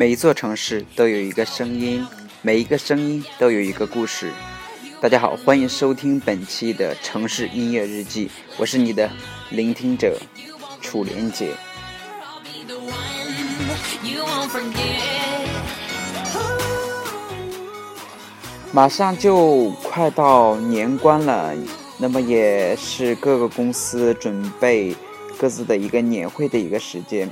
每一座城市都有一个声音，每一个声音都有一个故事。大家好，欢迎收听本期的城市音乐日记，我是你的聆听者楚莲姐。马上就快到年关了，那么也是各个公司准备各自的一个年会的一个时间。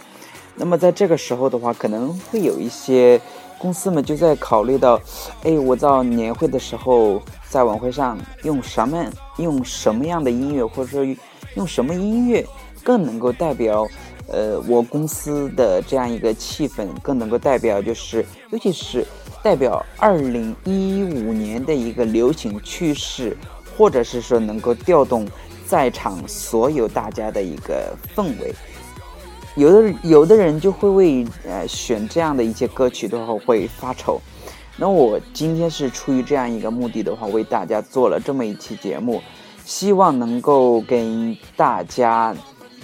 那么在这个时候的话，可能会有一些公司们就在考虑到，哎，我到年会的时候，在晚会上用什么用什么样的音乐，或者说用什么音乐更能够代表，呃，我公司的这样一个气氛，更能够代表就是，尤其是代表二零一五年的一个流行趋势，或者是说能够调动在场所有大家的一个氛围。有的有的人就会为呃选这样的一些歌曲的话会发愁，那我今天是出于这样一个目的的话，为大家做了这么一期节目，希望能够给大家，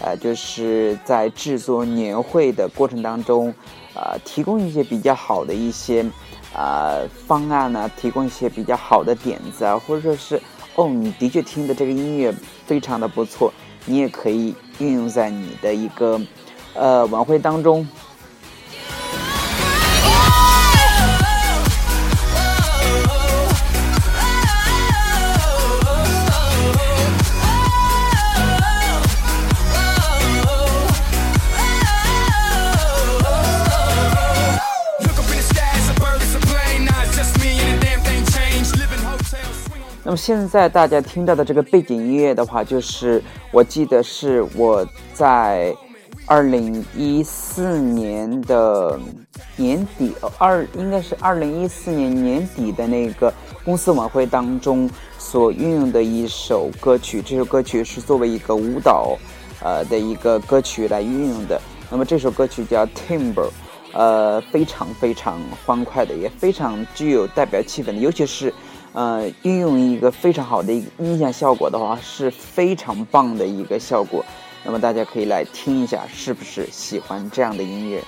呃，就是在制作年会的过程当中，呃，提供一些比较好的一些啊方案呢，提供一些比较好的点子啊，或者说是哦，你的确听的这个音乐非常的不错，你也可以运用在你的一个。呃，晚会当中。那么现在大家听到的这个背景音乐的话，就是我记得是我在。二零一四年的年底，二应该是二零一四年年底的那个公司晚会当中所运用的一首歌曲。这首歌曲是作为一个舞蹈，呃的一个歌曲来运用的。那么这首歌曲叫《Timber》，呃，非常非常欢快的，也非常具有代表气氛的。尤其是，呃，运用一个非常好的一个音响效果的话，是非常棒的一个效果。那么大家可以来听一下，是不是喜欢这样的音乐？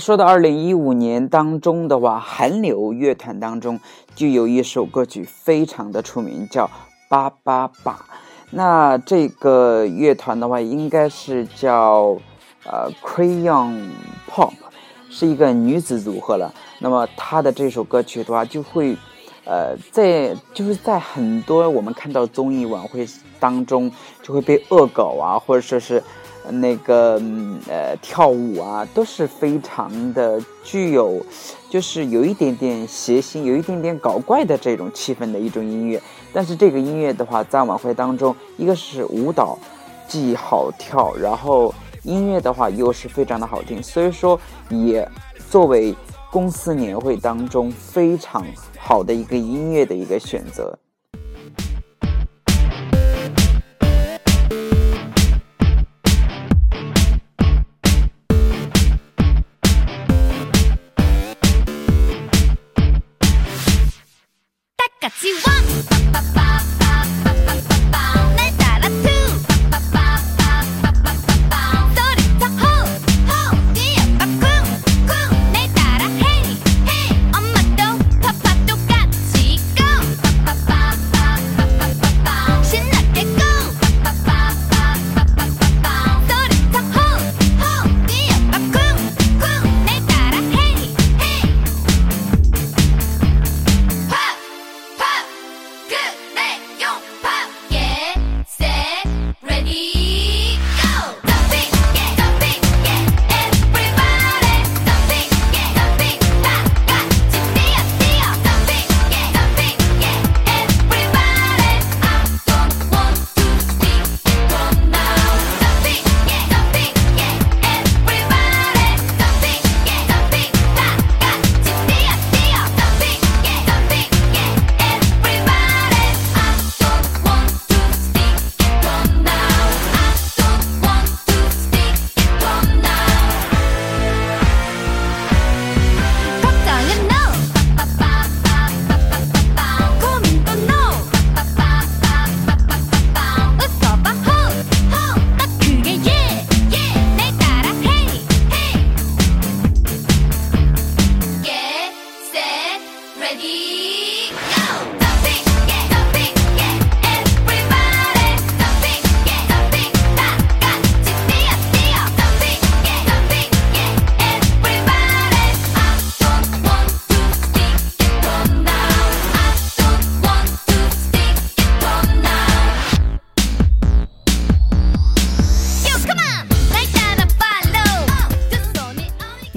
说到二零一五年当中的话，韩流乐团当中就有一首歌曲非常的出名，叫《八八八》。那这个乐团的话，应该是叫呃 Crayon Pop，是一个女子组合了。那么她的这首歌曲的话，就会呃在就是在很多我们看到综艺晚会当中就会被恶搞啊，或者说是。那个呃，跳舞啊，都是非常的具有，就是有一点点谐星，有一点点搞怪的这种气氛的一种音乐。但是这个音乐的话，在晚会当中，一个是舞蹈既好跳，然后音乐的话又是非常的好听，所以说也作为公司年会当中非常好的一个音乐的一个选择。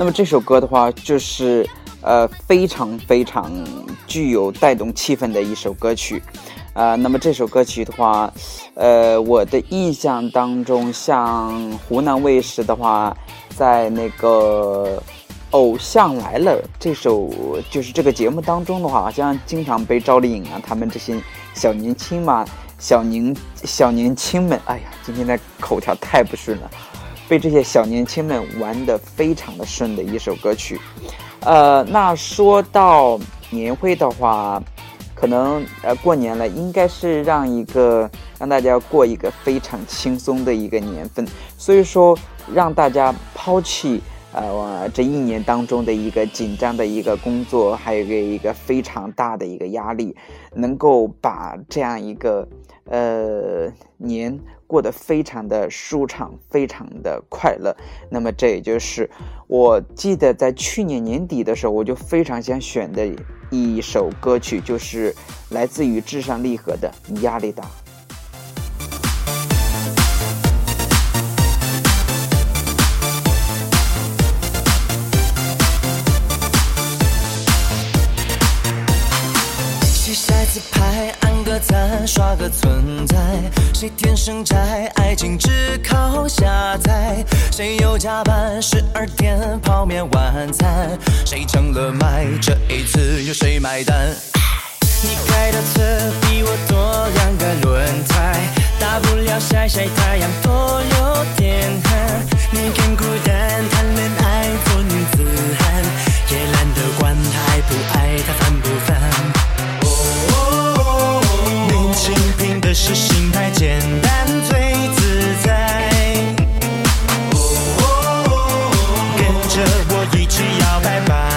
那么这首歌的话，就是呃非常非常具有带动气氛的一首歌曲。啊，那么这首歌曲的话，呃，我的印象当中，像湖南卫视的话，在那个《偶像来了》这首就是这个节目当中的话，好像经常被赵丽颖啊他们这些小年轻嘛，小年小年轻们，哎呀，今天的口条太不顺了，被这些小年轻们玩的非常的顺的一首歌曲。呃，那说到年会的话。可能呃过年了，应该是让一个让大家过一个非常轻松的一个年份，所以说让大家抛弃呃这一年当中的一个紧张的一个工作，还有一个一个非常大的一个压力，能够把这样一个呃年过得非常的舒畅，非常的快乐。那么这也就是我记得在去年年底的时候，我就非常想选的。一首歌曲就是来自于至上励合的《压力大》。个赞，刷个存在。谁天生宅，爱情只靠下载。谁又加班十二点泡面晚餐？谁成了麦？这一次由谁买单？你开的车比我多两个轮胎，大不了晒晒太阳，多有点汗。你更孤单，谈恋爱做女子汉，也懒得管他爱不爱他烦不烦。拼的是心态简单最自在。跟着我一起摇摆，吧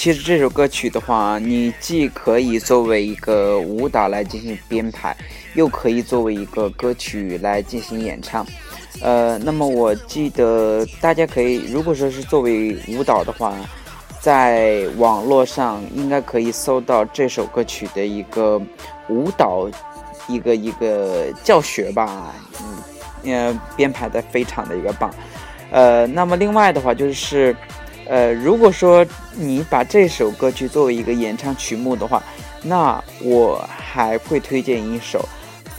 其实这首歌曲的话，你既可以作为一个舞蹈来进行编排，又可以作为一个歌曲来进行演唱。呃，那么我记得大家可以，如果说是作为舞蹈的话，在网络上应该可以搜到这首歌曲的一个舞蹈一个一个教学吧，嗯，呃，编排的非常的一个棒。呃，那么另外的话就是。呃，如果说你把这首歌曲作为一个演唱曲目的话，那我还会推荐一首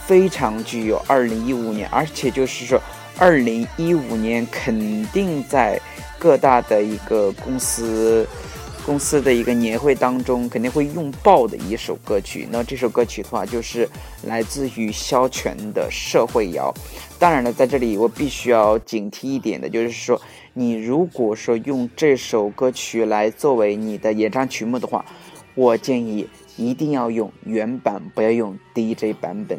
非常具有二零一五年，而且就是说二零一五年肯定在各大的一个公司公司的一个年会当中肯定会用爆的一首歌曲。那这首歌曲的话，就是来自于萧全的《社会摇》。当然了，在这里我必须要警惕一点的，就是说。你如果说用这首歌曲来作为你的演唱曲目的话，我建议一定要用原版，不要用 DJ 版本。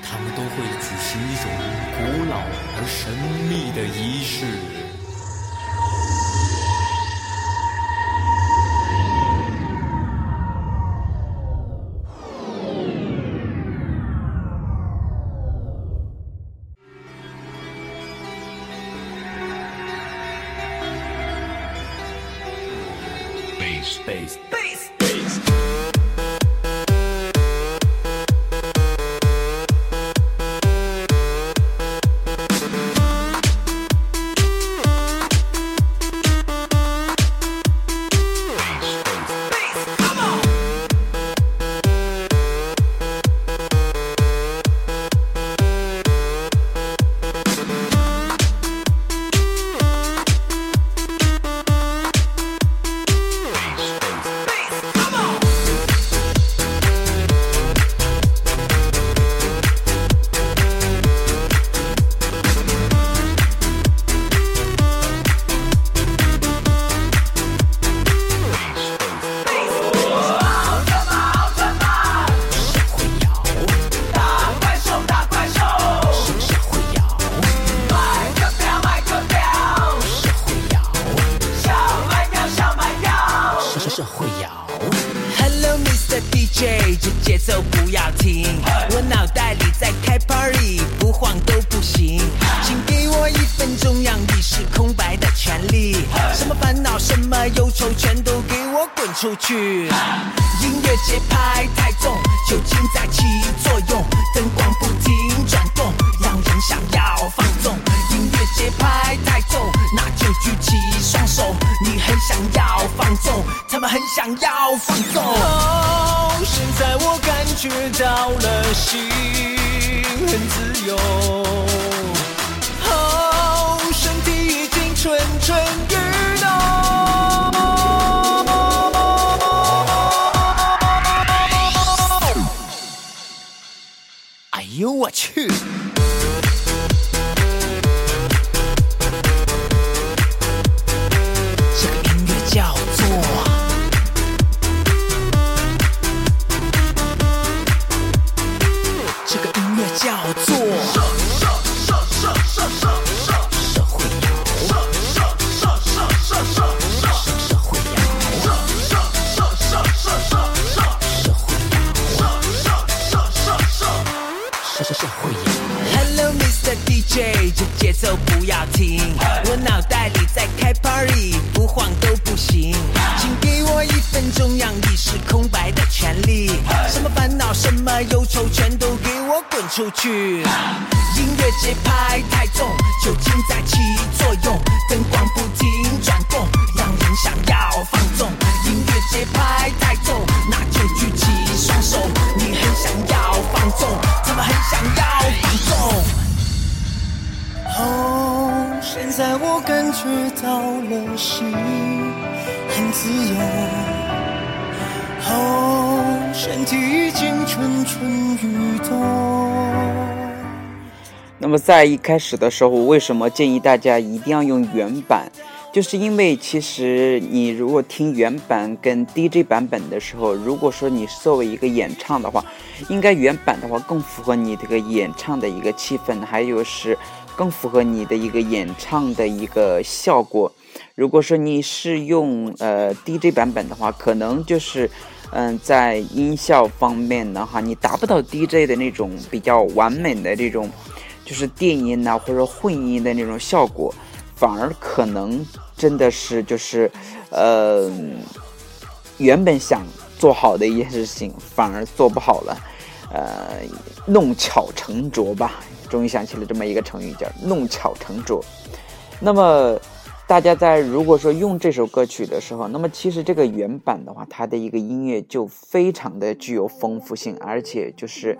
他们都会举行一种古老而神秘的仪式。什么忧愁全都给我滚出去，音乐节拍太重，酒精在起作用，灯光不停转动，让人想要放纵，音乐节拍太重，那就举起双手，你很想要放纵，他们很想要放纵。哦，现在我感觉到了心很自由。哦，身体已经蠢蠢。哎呦我去！这个音乐叫做。这个音乐叫做要停，我脑袋里在开 party，不晃都不行，请给我一分钟让意识空白的权利，什么烦恼什么忧愁全都给我滚出去。音乐节拍太重，酒精在起作用，灯光现在我感觉到了心很自由。哦，身体已经蠢蠢欲动。那么在一开始的时候，我为什么建议大家一定要用原版？就是因为其实你如果听原版跟 DJ 版本的时候，如果说你作为一个演唱的话，应该原版的话更符合你这个演唱的一个气氛，还有是更符合你的一个演唱的一个效果。如果说你是用呃 DJ 版本的话，可能就是嗯、在音效方面的话，你达不到 DJ 的那种比较完美的这种。就是电音呐、或者混音的那种效果，反而可能真的是就是，呃，原本想做好的一件事情，反而做不好了，呃，弄巧成拙吧。终于想起了这么一个成语，叫弄巧成拙。那么，大家在如果说用这首歌曲的时候，那么其实这个原版的话，它的一个音乐就非常的具有丰富性，而且就是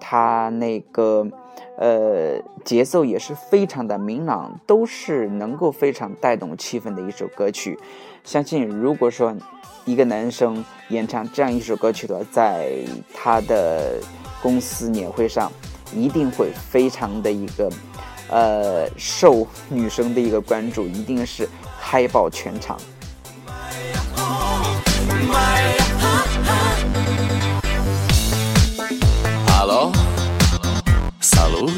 它那个呃节奏也是非常的明朗，都是能够非常带动气氛的一首歌曲。相信如果说一个男生演唱这样一首歌曲的话，在他的公司年会上，一定会非常的一个呃受女生的一个关注，一定是嗨爆全场。Alo? Salut!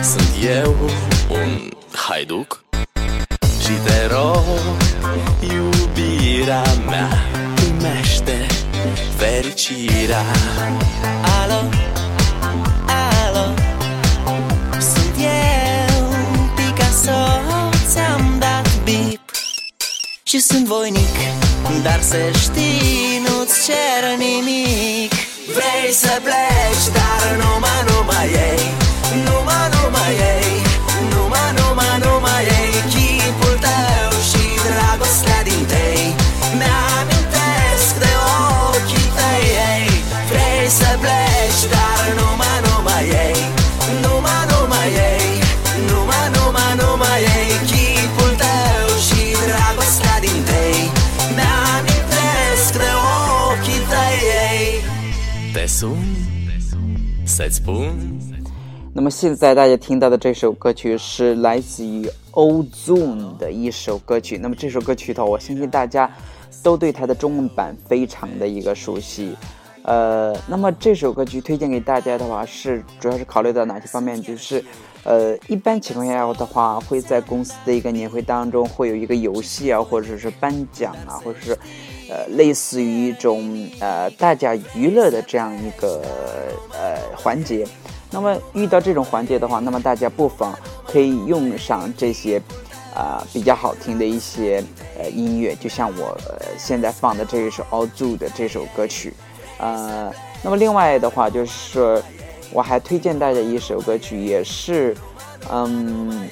Sunt eu, un haiduc Și te rog, iubirea mea Primește fericirea alo eu, Picasso Ți-am dat bip Që sunt vojnik Dar se știi nu-ți cer nimic. Vrei să pleci, dar numai, numai ei 那么现在大家听到的这首歌曲是来自于 Ozone 的一首歌曲。那么这首歌曲的话，我相信大家都对它的中文版非常的一个熟悉。呃，那么这首歌曲推荐给大家的话，是主要是考虑到哪些方面？就是，呃，一般情况下的话，会在公司的一个年会当中会有一个游戏啊，或者是颁奖啊，或者是，呃，类似于一种呃大家娱乐的这样一个呃环节。那么遇到这种环节的话，那么大家不妨可以用上这些，啊、比较好听的一些呃音乐，就像我、现在放的这一首 All Do 的这首歌曲，呃，那么另外的话就是说我还推荐大家一首歌曲，也是，嗯，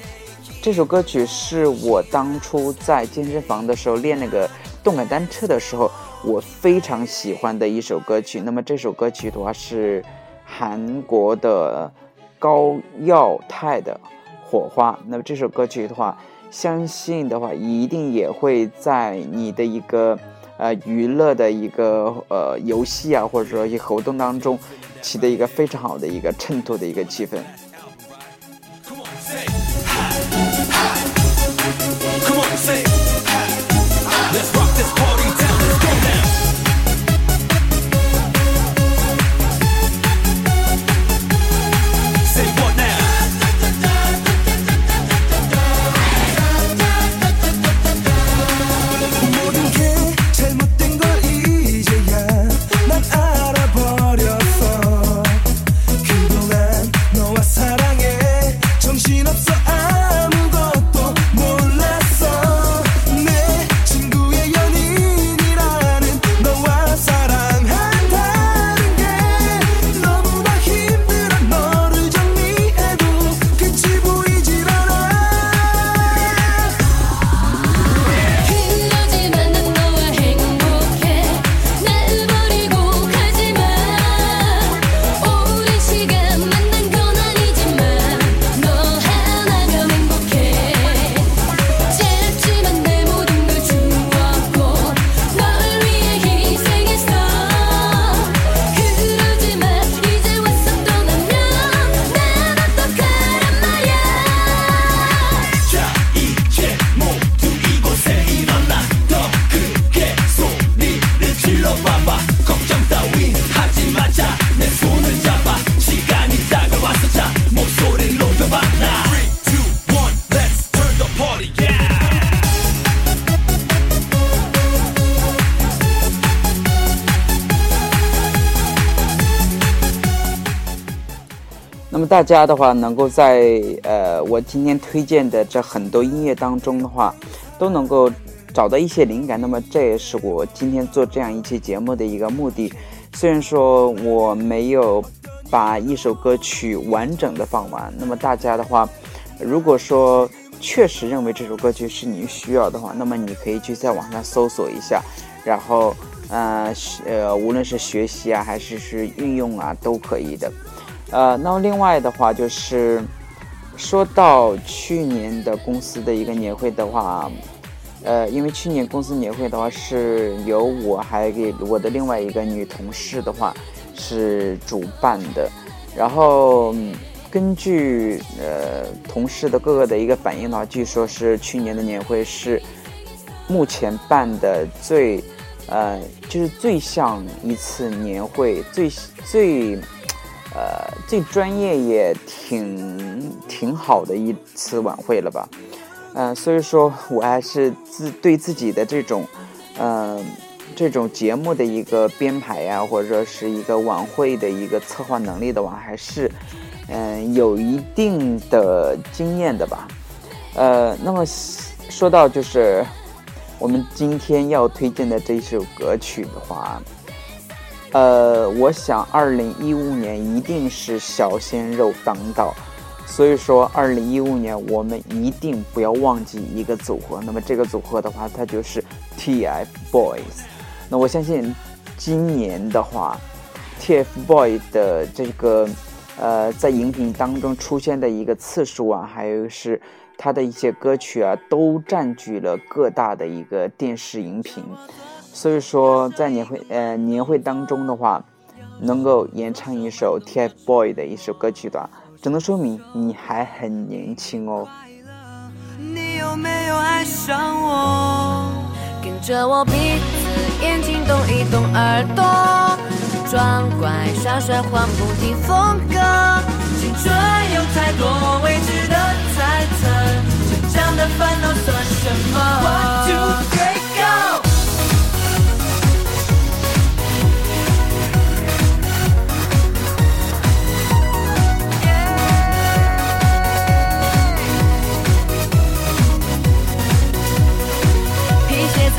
这首歌曲是我当初在健身房的时候练那个动感单车的时候，我非常喜欢的一首歌曲。那么这首歌曲的话是韩国的高耀太的《火花》。那么这首歌曲的话，相信的话一定也会在你的一个呃娱乐的一个呃游戏啊，或者说一些活动当中，起的一个非常好的一个衬托的一个气氛。大家的话，能够在呃我今天推荐的这很多音乐当中的话，都能够找到一些灵感。那么这也是我今天做这样一期节目的一个目的。虽然说我没有把一首歌曲完整的放完，那么大家的话，如果说确实认为这首歌曲是你需要的话，那么你可以去在网上搜索一下，然后呃学呃无论是学习啊还是是运用啊都可以的。呃，那么另外的话就是，说到去年的公司的一个年会的话，呃，因为去年公司年会的话是由我还给我的另外一个女同事的话是主办的，然后根据呃同事的各个的一个反应的话，据说是去年的年会是目前办的最呃就是最像一次年会，最最。呃，最专业也挺挺好的一次晚会了吧，嗯、所以说我还是自对自己的这种，嗯、这种节目的一个编排呀、或者说是一个晚会的一个策划能力的话，还是嗯、有一定的经验的吧。呃，那么说到就是我们今天要推荐的这首歌曲的话，呃，我想二零一五年一定是小鲜肉当道，所以说二零一五年我们一定不要忘记一个组合。那么这个组合的话，它就是 TFBOYS。那我相信今年的话，TFBOYS 的这个呃在荧屏当中出现的一个次数啊，还有是它的一些歌曲啊，都占据了各大的一个电视荧屏。所以说，在年会呃年会当中的话，能够演唱一首 TFBOYS 的一首歌曲的话，只能说明你还很年轻哦。你有没有爱上我？跟着我鼻子、眼睛动一动耳朵，装乖耍帅换不停风格。青春有太多未知的猜测，成长的烦恼算什么？One two three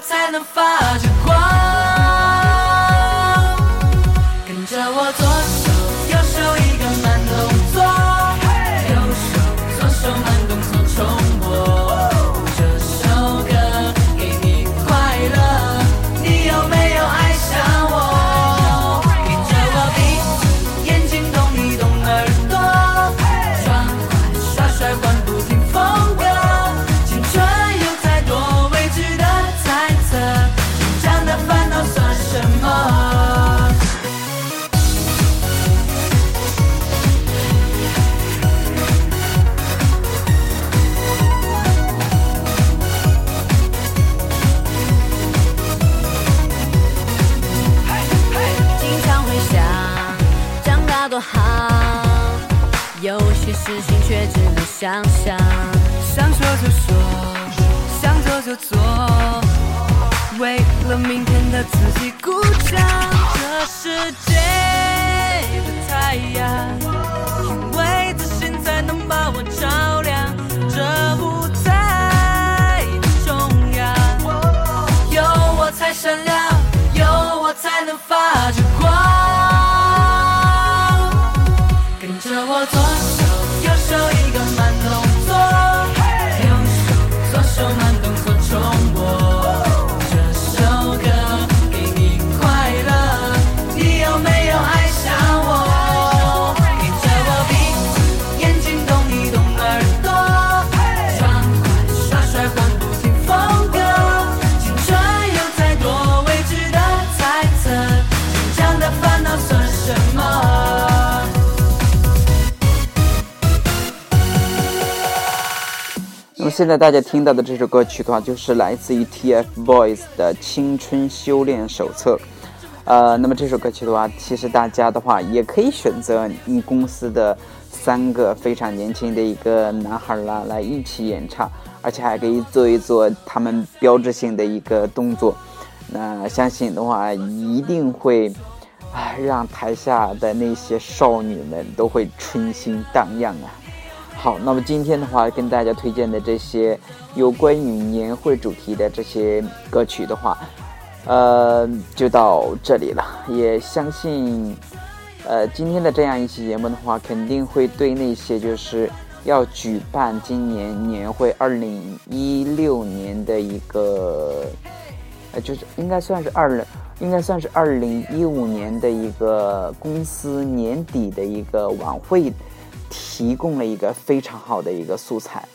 才能发着光。跟着我左手的自己鼓掌。这世界的太阳，因为自信才能把我照亮。这舞台的中央，有我才闪亮，有我才能发着光。跟着我左手右手现在大家听到的这首歌曲的话，就是来自于 TFBOYS 的《青春修炼手册》。呃，那么这首歌曲的话，其实大家的话也可以选择你公司的三个非常年轻的一个男孩啦，来一起演唱，而且还可以做一做他们标志性的一个动作。那相信的话，一定会啊让台下的那些少女们都会春心荡漾啊。好，那么今天的话，跟大家推荐的这些有关于年会主题的这些歌曲的话，呃，就到这里了。也相信，呃，今天的这样一期节目的话，肯定会对那些就是要举办今年年会二零一六年的一个，呃，就是应该算是二零，应该算是二零一五年的一个公司年底的一个晚会。提供了一个非常好的一个素材。